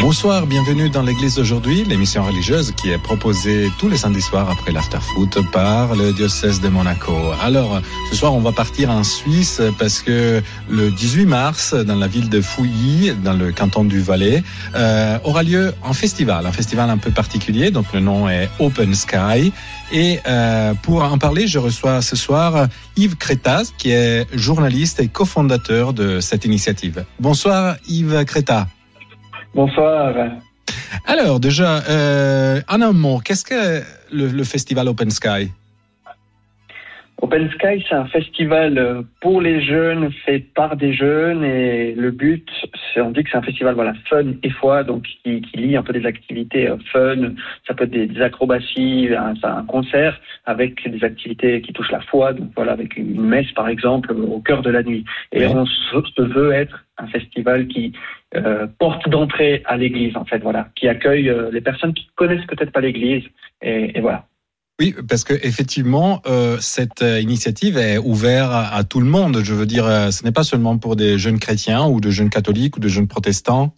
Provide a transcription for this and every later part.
Bonsoir, bienvenue dans l'église d'aujourd'hui, l'émission religieuse qui est proposée tous les samedis soirs après l'afterfoot par le diocèse de Monaco. Alors, ce soir, on va partir en Suisse parce que le 18 mars, dans la ville de Fouilly, dans le canton du Valais, euh, aura lieu un festival, un festival un peu particulier, donc le nom est Open Sky. Et euh, pour en parler, je reçois ce soir Yves Crétas, qui est journaliste et cofondateur de cette initiative. Bonsoir Yves Crétas. Bonsoir. Alors déjà, euh, en un mot, qu'est-ce que le, le, festival Open Sky? Open Sky, c'est un festival pour les jeunes, fait par des jeunes, et le but, c'est on dit que c'est un festival voilà fun et foi, donc qui, qui lie un peu des activités fun, ça peut être des, des acrobaties, un, un, concert avec des activités qui touchent la foi, donc voilà avec une messe par exemple au cœur de la nuit. Et on se veut être un festival qui euh, porte d'entrée à l'Église, en fait, voilà, qui accueille euh, les personnes qui connaissent peut-être pas l'Église, et, et, voilà. Oui, parce que effectivement, euh, cette initiative est ouverte à, tout le monde. Je veux dire, ce n'est pas seulement pour des jeunes chrétiens ou de jeunes catholiques ou de jeunes protestants.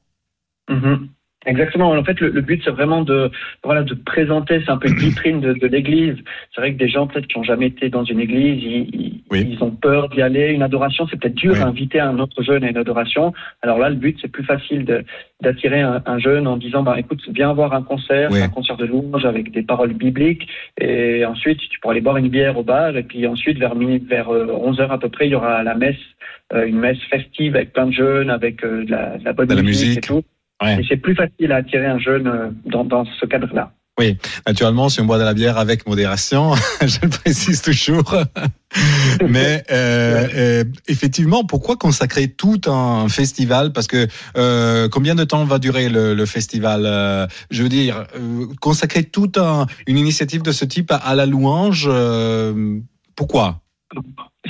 Mm -hmm. Exactement. En fait, le, le but, c'est vraiment de, voilà, de présenter, c'est un peu une vitrine de, de l'Église. C'est vrai que des gens, peut-être, qui n'ont jamais été dans une église, ils, oui. ils ont peur d'y aller. Une adoration, c'est peut-être dur oui. à inviter un autre jeune à une adoration. Alors là, le but, c'est plus facile d'attirer un, un, jeune en disant, bah, écoute, viens voir un concert, oui. un concert de louange avec des paroles bibliques. Et ensuite, tu pourras aller boire une bière au bar. Et puis ensuite, vers, vers 11 heures à peu près, il y aura la messe, euh, une messe festive avec plein de jeunes, avec euh, de, la, de la bonne de musique, la musique et tout. Ouais. Et c'est plus facile à attirer un jeune euh, dans, dans ce cadre-là. Oui, naturellement, si on boit de la bière avec modération, je le précise toujours. Mais euh, euh, effectivement, pourquoi consacrer tout un festival? Parce que euh, combien de temps va durer le, le festival? Euh, Je veux dire, consacrer toute un, une initiative de ce type à, à la louange, euh, pourquoi?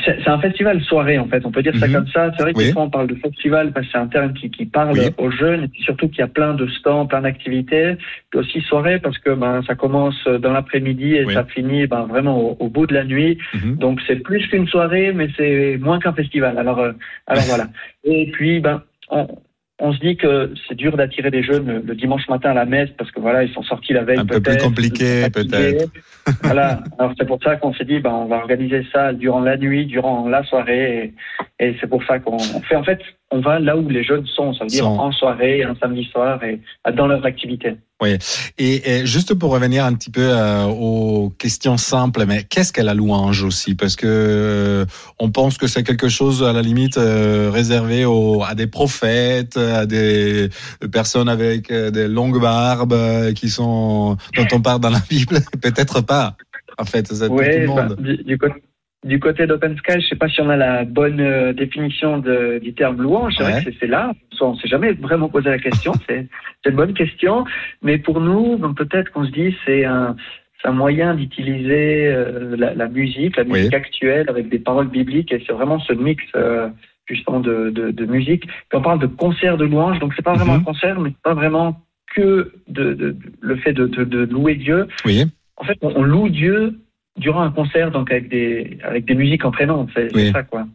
C'est un festival soirée en fait, on peut dire ça mm -hmm. comme ça. C'est vrai que oui. on parle de festival parce que c'est un terme qui, qui parle oui. aux jeunes et puis surtout qu'il y a plein de stands, plein d'activités. Puis aussi soirée parce que ben ça commence dans l'après-midi et oui. ça finit ben vraiment au, au, bout de la nuit. Mm -hmm. Donc c'est plus qu'une soirée, mais c'est moins qu'un festival. Alors euh, alors voilà. Et puis ben on, on se dit que c'est dur d'attirer des jeunes le dimanche matin à la messe parce que voilà, ils sont sortis la veille. Un peu plus compliqué, peut-être. voilà. Alors c'est pour ça qu'on s'est dit, ben, on va organiser ça durant la nuit, durant la soirée. Et, et c'est pour ça qu'on fait, en fait, on va là où les jeunes sont, ça veut dire en soirée, un samedi soir et dans leurs activités. Oui. Et, et, juste pour revenir un petit peu euh, aux questions simples, mais qu'est-ce qu'est la louange aussi? Parce que euh, on pense que c'est quelque chose à la limite euh, réservé aux, à des prophètes, à des personnes avec euh, des longues barbes euh, qui sont dont on parle dans la Bible. Peut-être pas. En fait, c'est oui, tout le monde. Bah, du, du côté du côté d'Open Sky, je sais pas si on a la bonne euh, définition de, du terme louange. C'est ouais. vrai que c'est là. On s'est jamais vraiment posé la question. c'est une bonne question. Mais pour nous, peut-être qu'on se dit c'est un, un moyen d'utiliser euh, la, la, musique, la musique oui. actuelle avec des paroles bibliques. Et c'est vraiment ce mix euh, justement de, de, de, musique. Puis on parle de concert de louange. Donc c'est pas vraiment mm -hmm. un concert, mais pas vraiment que de, le fait de, louer Dieu. Oui. En fait, on, on loue Dieu durant un concert, donc avec des, avec des musiques entraînantes. C'est oui. ça, quoi.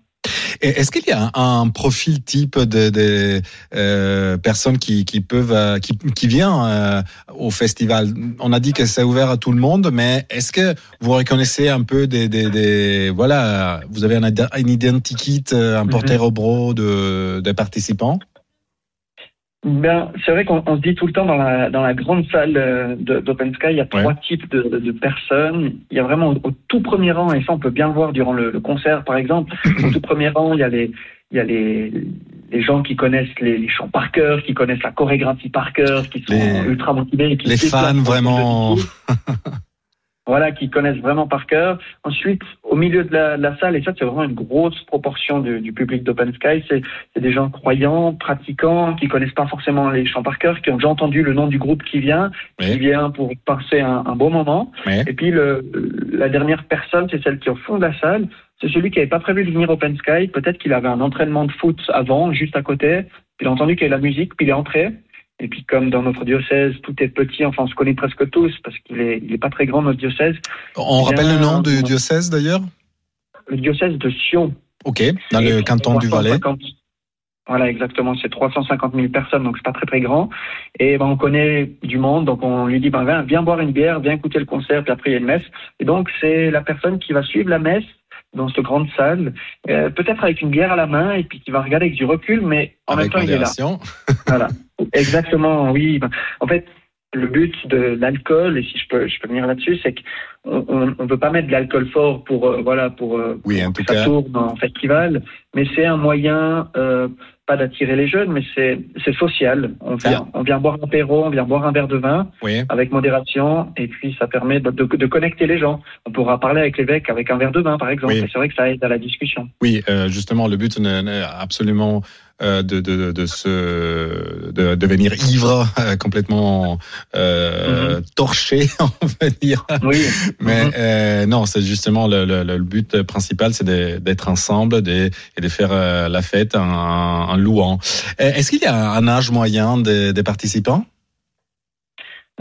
Est-ce qu'il y a un, un, profil type de, de euh, personnes qui, qui peuvent euh, qui, qui vient euh, au festival? On a dit que c'est ouvert à tout le monde, mais est-ce que vous reconnaissez un peu des, des, des voilà, vous avez un, un identikit, un porteur mm -hmm. au bro de, des participants? Ben, c'est vrai qu'on se dit tout le temps dans la, dans la grande salle d'Open Sky, il y a trois types de, de, personnes. Il y a vraiment au, au, tout premier rang, et ça on peut bien le voir durant le, le concert par exemple, au tout premier rang, il y a les, il y a les, les gens qui connaissent les, les, chants par cœur, qui connaissent la chorégraphie par cœur, qui sont les, ultra motivés. Qui les fans vraiment. voilà, qui connaissent vraiment par cœur. Ensuite, au milieu de la, de la salle, et ça c'est vraiment une grosse proportion du, du public d'Open Sky, c'est des gens croyants, pratiquants, qui connaissent pas forcément les chants par cœur, qui ont déjà entendu le nom du groupe qui vient, oui. qui vient pour passer un, un bon moment. Oui. Et puis le, la dernière personne, c'est celle qui est au fond de la salle, c'est celui qui n'avait pas prévu de venir Open Sky. Peut-être qu'il avait un entraînement de foot avant, juste à côté. Il a entendu qu'il y avait la musique, puis il est entré. Et puis comme dans notre diocèse, tout est petit, enfin on se connaît presque tous parce qu'il est, il est pas très grand notre diocèse. On rappelle le nom du diocèse d'ailleurs Le diocèse de Sion. Ok, dans le canton du Valais. Voilà, exactement. C'est 350 000 personnes, donc c'est pas très très grand. Et ben, on connaît du monde, donc on lui dit ben, viens, viens boire une bière, viens écouter le concert, puis après il y a une messe. Et donc c'est la personne qui va suivre la messe dans cette grande salle, euh, peut-être avec une bière à la main, et puis qui va regarder avec du recul, mais en même temps il est là. voilà, exactement. Oui. En fait, le but de l'alcool, et si je peux, je peux venir là-dessus, c'est qu'on ne veut pas mettre de l'alcool fort pour euh, voilà pour, euh, oui, pour que ça tourne en festival, mais c'est un moyen euh, pas d'attirer les jeunes, mais c'est social. On vient on vient boire un apéro, on vient boire un verre de vin avec modération, et puis ça permet de, de, connecter les gens. On pourra parler avec l'évêque avec un verre de vin, par exemple. C'est vrai que ça aide à la discussion. Oui, justement, le but n'est absolument euh, de, de, de, se de devenir ivre euh, complètement euh, mhm. torché on va dire oui. mais mhm. euh, non c'est justement le, le, le, but principal c'est d'être ensemble de, et de faire la fête en, en louant est-ce qu'il y a un âge moyen des, des participants?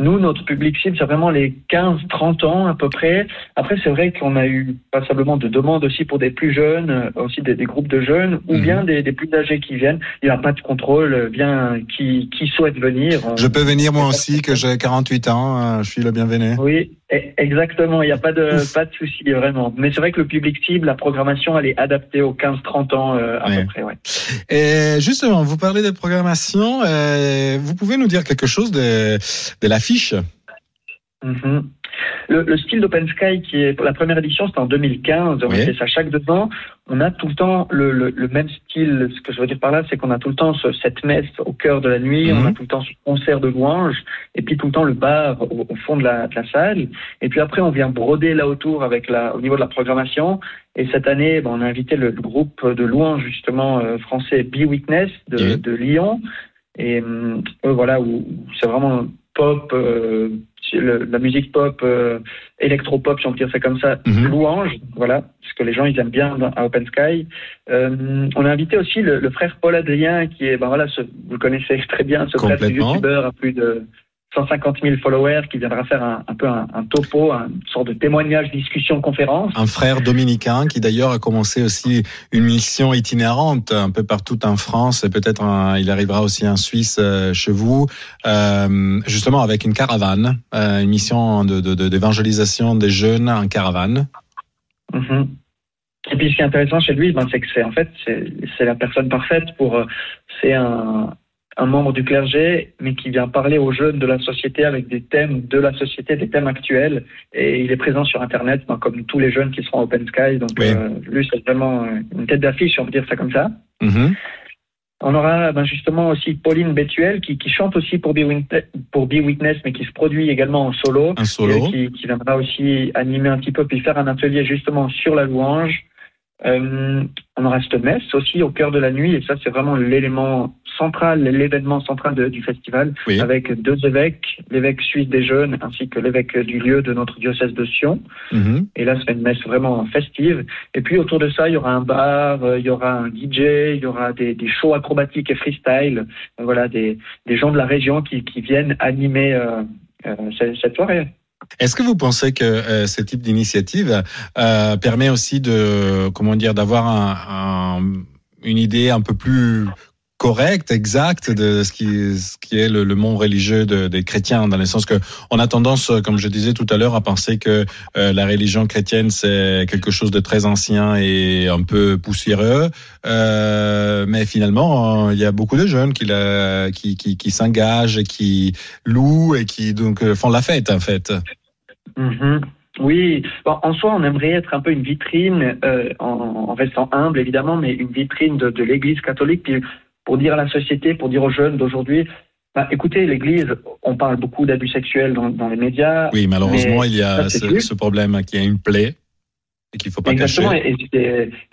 Nous, notre public cible, c'est vraiment les 15-30 ans à peu près. Après, c'est vrai qu'on a eu passablement de demandes aussi pour des plus jeunes, euh, aussi des, groupes de jeunes, ou mhm. bien des, des, plus âgés qui viennent. Il n'y a pas de contrôle, bien qui, qui souhaite venir. Je peux venir moi aussi, que j'ai 48 ans, euh, je suis le bienvenu. Oui, e, exactement, il n'y a pas de, pas de souci vraiment. Mais c'est vrai que le public cible, la programmation, elle est adaptée aux 15-30 ans euh, à peu près. Ouais. Et justement, vous parlez de programmation, vous pouvez nous dire quelque chose de, de la Mhm. Le, style d'Open Sky, qui est la première édition, c'était en 2015. On fait ça chaque deux ans. On a tout le temps le, même style. Ce que je veux dire par là, c'est qu'on a tout le temps cette messe au cœur de la nuit. On a mhm. tout le temps ce concert de louanges. Et puis tout le temps le bar au, fond de la, salle. Et puis après, on vient broder là autour avec la, au niveau de la programmation. Et cette année, ben, on a invité le, groupe de louanges justement euh, français Be Witness de, Lyon. Et euh, voilà, où c'est vraiment pop, euh, la musique pop, euh, électro-pop, si on peut dire ça comme ça, mhm. louange, voilà, parce que les gens ils aiment bien à Open Sky. Euh, on a invité aussi le, frère Paul Adrien, qui est, ben voilà, vous le connaissez très bien, ce frère youtubeur à plus de 150 000 followers qui viendra faire un, peu un, topo, une sorte de témoignage, discussion, conférence. Un frère dominicain qui d'ailleurs a commencé aussi une mission itinérante un peu partout en France et peut-être il arrivera aussi en Suisse euh, chez vous, euh, justement avec une caravane, euh, une mission d'évangélisation de, des jeunes en caravane. Mm-hmm. Et puis ce qui est intéressant chez lui, ben, c'est que c'est en fait c'est la personne parfaite pour c'est un un membre du clergé, mais qui vient parler aux jeunes de la société avec des thèmes de la société, des thèmes actuels. Et il est présent sur Internet, ben, comme tous les jeunes qui seront Open Sky. Donc, euh, lui, c'est vraiment une tête d'affiche, on peut dire ça comme ça. Mm-hmm. On aura ben, justement aussi Pauline Betuel qui, chante aussi pour Be, Witness, pour Be Witness, mais qui se produit également en solo. Un solo. qui, qui, viendra aussi animer un petit peu, puis faire un atelier justement sur la louange. Euh, on cette messe aussi au cœur de la nuit, et ça c'est vraiment l'élément central, l'événement central du festival, avec deux évêques, l'évêque suisse des jeunes ainsi que l'évêque du lieu de notre diocèse de Sion. Mhm. Et là c'est une messe vraiment festive. Et puis autour de ça, il y aura un bar, euh, il y aura un DJ, il y aura des, shows acrobatiques et freestyle. Voilà, des, gens de la région qui, viennent animer euh, cette soirée. Est-ce que vous pensez que euh, ce type d'initiative euh, permet aussi de, comment dire, d'avoir un, une idée un peu plus correcte, exacte de ce qui, est le, monde religieux des chrétiens, dans le sens que on a tendance, comme je disais tout à l'heure, à penser que euh, la religion chrétienne c'est quelque chose de très ancien et un peu poussiéreux, euh, mais finalement il y a beaucoup de jeunes qui, qui, s'engagent, qui louent et qui donc font la fête en fait. Mhm. Oui, en soi, on aimerait être un peu une vitrine, euh, en, restant humble évidemment, mais une vitrine de, l'Église catholique, pour dire à la société, pour dire aux jeunes d'aujourd'hui, bah, écoutez, l'Église, on parle beaucoup d'abus sexuels dans, les médias. Oui, malheureusement, il y a ce, ce, problème qui a une plaie et qu'il faut pas Exactement, Et,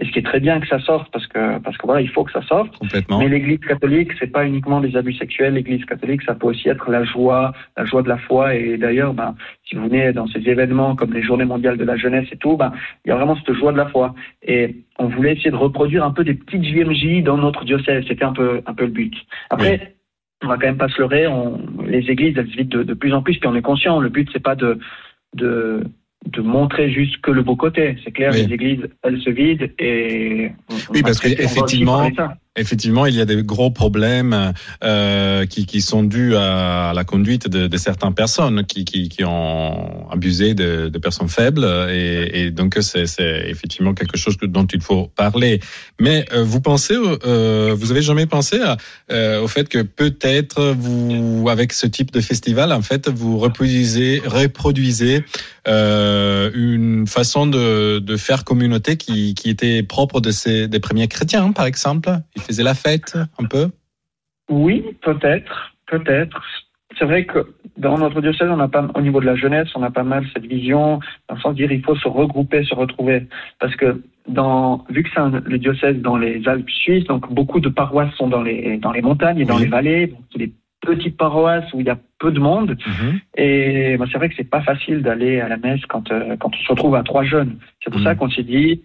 ce qui est très bien que ça sorte parce que parce que voilà, il faut que ça sorte. Complètement. Mais l'Église catholique, c'est pas uniquement des abus sexuels. L'Église catholique, ça peut aussi être la joie, la joie de la foi. Et d'ailleurs, ben, si vous venez dans ces événements comme les Journées mondiales de la jeunesse et tout, ben, il y a vraiment cette joie de la foi. Et on voulait essayer de reproduire un peu des petites JMJ dans notre diocèse. C'était un peu un peu le but. Après. on va quand même pas se leurrer, on, les églises elles se vident de, plus en plus, puis on est conscient. Le but c'est pas de, de de montrer juste que le beau côté. C'est clair, les églises, elles se vident et. oui, parce qu'effectivement, effectivement, il y a des gros problèmes euh, qui, qui, sont dus à, la conduite de, de certaines personnes qui, qui, qui, ont abusé de, de personnes faibles et, et donc c'est effectivement quelque chose dont il faut parler. Mais euh, vous pensez, euh, vous avez jamais pensé à, euh, au fait que peut-être vous, avec ce type de festival, en fait, vous reproduisez, reproduisez euh, une façon de, de faire communauté qui, qui était propre de ces des premiers chrétiens, par exemple? Faisait la fête un peu Oui, peut-être, peut-être. C'est vrai que dans notre diocèse, on a pas, au niveau de la jeunesse, on a pas mal cette vision, dans le sens de dire il faut se regrouper, se retrouver. Parce que dans, vu que c'est le diocèse dans les Alpes suisses, donc beaucoup de paroisses sont dans les, dans les montagnes et dans les vallées, donc des petites paroisses où il y a peu de monde. Mhm. Et c'est vrai que c'est pas facile d'aller à la messe quand, euh, quand on se retrouve à trois jeunes. C'est pour ça mhm. qu'on s'est dit,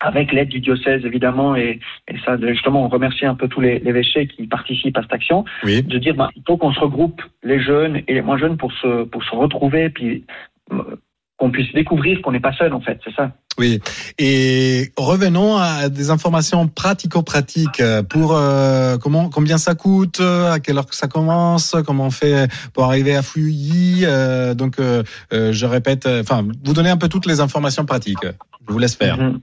avec l'aide du diocèse évidemment, et, et, ça justement on remercie un peu tous les, évêchés qui participent à cette action, de dire bah, il faut qu'on se regroupe les jeunes et les moins jeunes pour se pour se retrouver, puis euh, qu'on puisse découvrir qu'on n'est pas seul en fait, c'est ça. Oui. Et revenons à des informations pratico-pratiques pour euh, comment combien ça coûte, à quelle heure que ça commence, comment on fait pour arriver à Fouilly. Euh, donc je répète, enfin vous donnez un peu toutes les informations pratiques. Je vous laisse faire. Mm-hmm.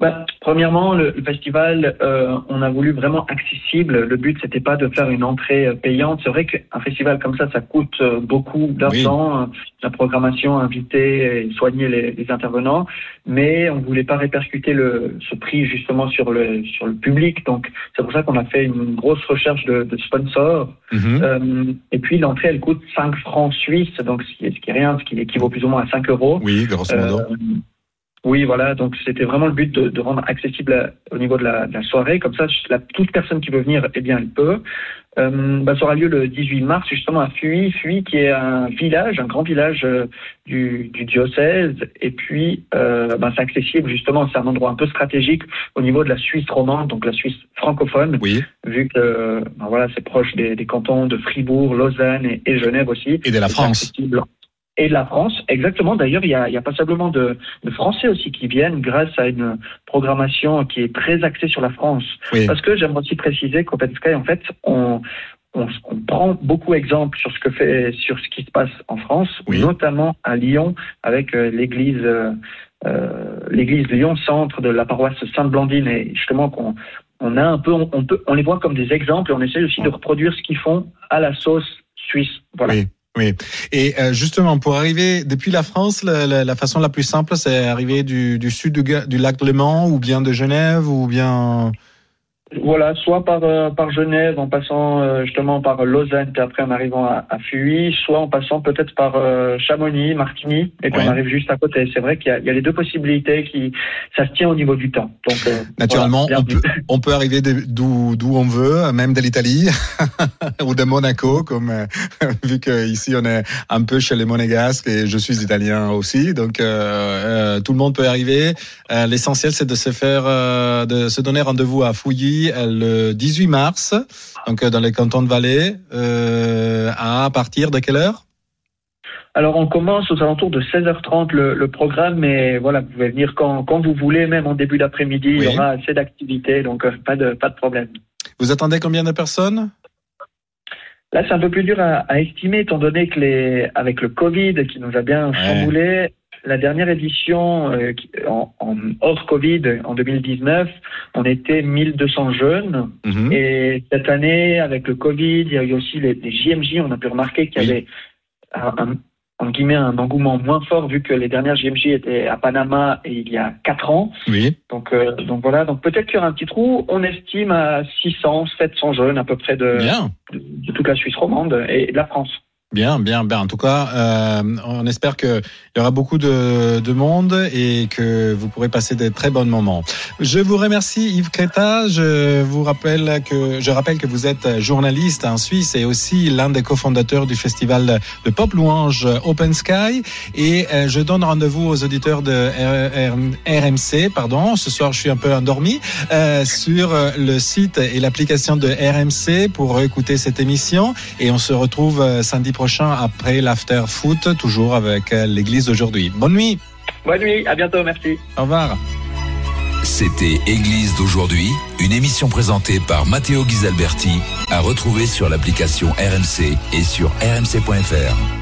Bah, premièrement, le, festival, euh, on a voulu vraiment accessible. Le but, c'était pas de faire une entrée euh, payante. C'est vrai qu'un festival comme ça, ça coûte euh, beaucoup d'argent, la programmation, inviter et soigner les, les, intervenants, mais on voulait pas répercuter le, ce prix justement sur le sur le public. Donc, c'est pour ça qu'on a fait une grosse recherche de, de sponsors. Mhm. euh, et puis l'entrée, elle coûte 5 francs suisses, donc ce qui est, ce qui est rien, ce qui équivaut plus ou moins à 5 euros. Oui, grosso modo. Oui, voilà. Donc c'était vraiment le but de, de rendre accessible au niveau de la, de la, soirée. Comme ça, la, toute personne qui veut venir, eh bien, elle peut. Euh, bah, ça aura lieu le 18 mars, justement à Fuy, Fuy qui est un village, un grand village euh, du, du, diocèse. Et puis, euh, bah, c'est accessible justement. C'est un endroit un peu stratégique au niveau de la Suisse romande, donc la Suisse francophone. Oui. Vu que, bah, voilà, c'est proche des, des, cantons de Fribourg, Lausanne et, et Genève aussi. Et de la France et de la France. Exactement. D'ailleurs, il y a, il y a passablement de, de, Français aussi qui viennent grâce à une programmation qui est très axée sur la France. Parce que j'aimerais aussi préciser qu'Open Sky, en fait, on, on, on, prend beaucoup d'exemples sur ce que fait, sur ce qui se passe en France, notamment à Lyon avec euh, l'église, euh, euh, l'église de Lyon, centre de la paroisse Sainte-Blandine, et justement qu'on on a un peu, on, peut, on les voit comme des exemples et on essaie aussi de reproduire ce qu'ils font à la sauce suisse. Voilà. Oui, et euh, justement, pour arriver depuis la France, la, la, façon la plus simple, c'est arriver du, du sud du, du lac Léman ou bien de Genève ou bien voilà, soit par, euh, par Genève en passant euh, justement par Lausanne et après en arrivant à, à Fuy, soit en passant peut-être par euh, Chamonix, Martigny et puis on arrive juste à côté. C'est vrai qu'il y, y, a les deux possibilités qui ça se tient au niveau du temps. Donc naturellement, on, peut, on peut arriver d'où d'où on veut, même de l'Italie ou de Monaco, comme vu que ici on est un peu chez les Monégasques et je suis italien aussi, donc tout le monde peut arriver. L'essentiel c'est de se faire, de se donner rendez-vous à Fouilly le 18 mars, donc euh, dans les cantons de Valais, euh, à partir de quelle heure? Alors on commence aux alentours de 16h30 le, programme, mais voilà, vous pouvez venir quand, vous voulez, même en début d'après-midi, il y aura assez d'activités, donc euh, pas de pas de problème. Vous attendez combien de personnes? Là, c'est un peu plus dur à, estimer, étant donné que les, avec le Covid qui nous a bien chamboulé, la dernière édition euh, en, hors Covid en 2019, on était 1200 jeunes. Mhm. Et cette année, avec le Covid, il y a eu aussi les, JMJ. On a pu remarquer qu'il y avait un, en guillemets, un engouement moins fort vu que les dernières JMJ étaient à Panama et il y a 4 ans. Oui. Donc, euh, donc voilà. Donc peut-être qu'il y aura un petit trou. On estime à 600, 700 jeunes à peu près de, de, toute la Suisse romande et de la France. Bien, bien, bien. En tout cas, euh, on espère qu'il y aura beaucoup de, de, monde et que vous pourrez passer des très bons moments. Je vous remercie Yves Creta. Je vous rappelle que je rappelle que vous êtes journaliste en Suisse et aussi l'un des cofondateurs du festival de pop louange Open Sky. Et euh, je donne rendez-vous aux auditeurs de RMC. Pardon, ce soir je suis un peu endormi euh, sur le site et l'application de RMC pour écouter cette émission. Et on se retrouve euh, samedi prochain après l'after foot, toujours avec euh, l'église d'aujourd'hui. Bonne nuit. Bonne nuit, à bientôt, merci. Au revoir. C'était Église d'aujourd'hui, une émission présentée par Matteo Ghisalberti, à retrouver sur l'application RMC et sur rmc.fr.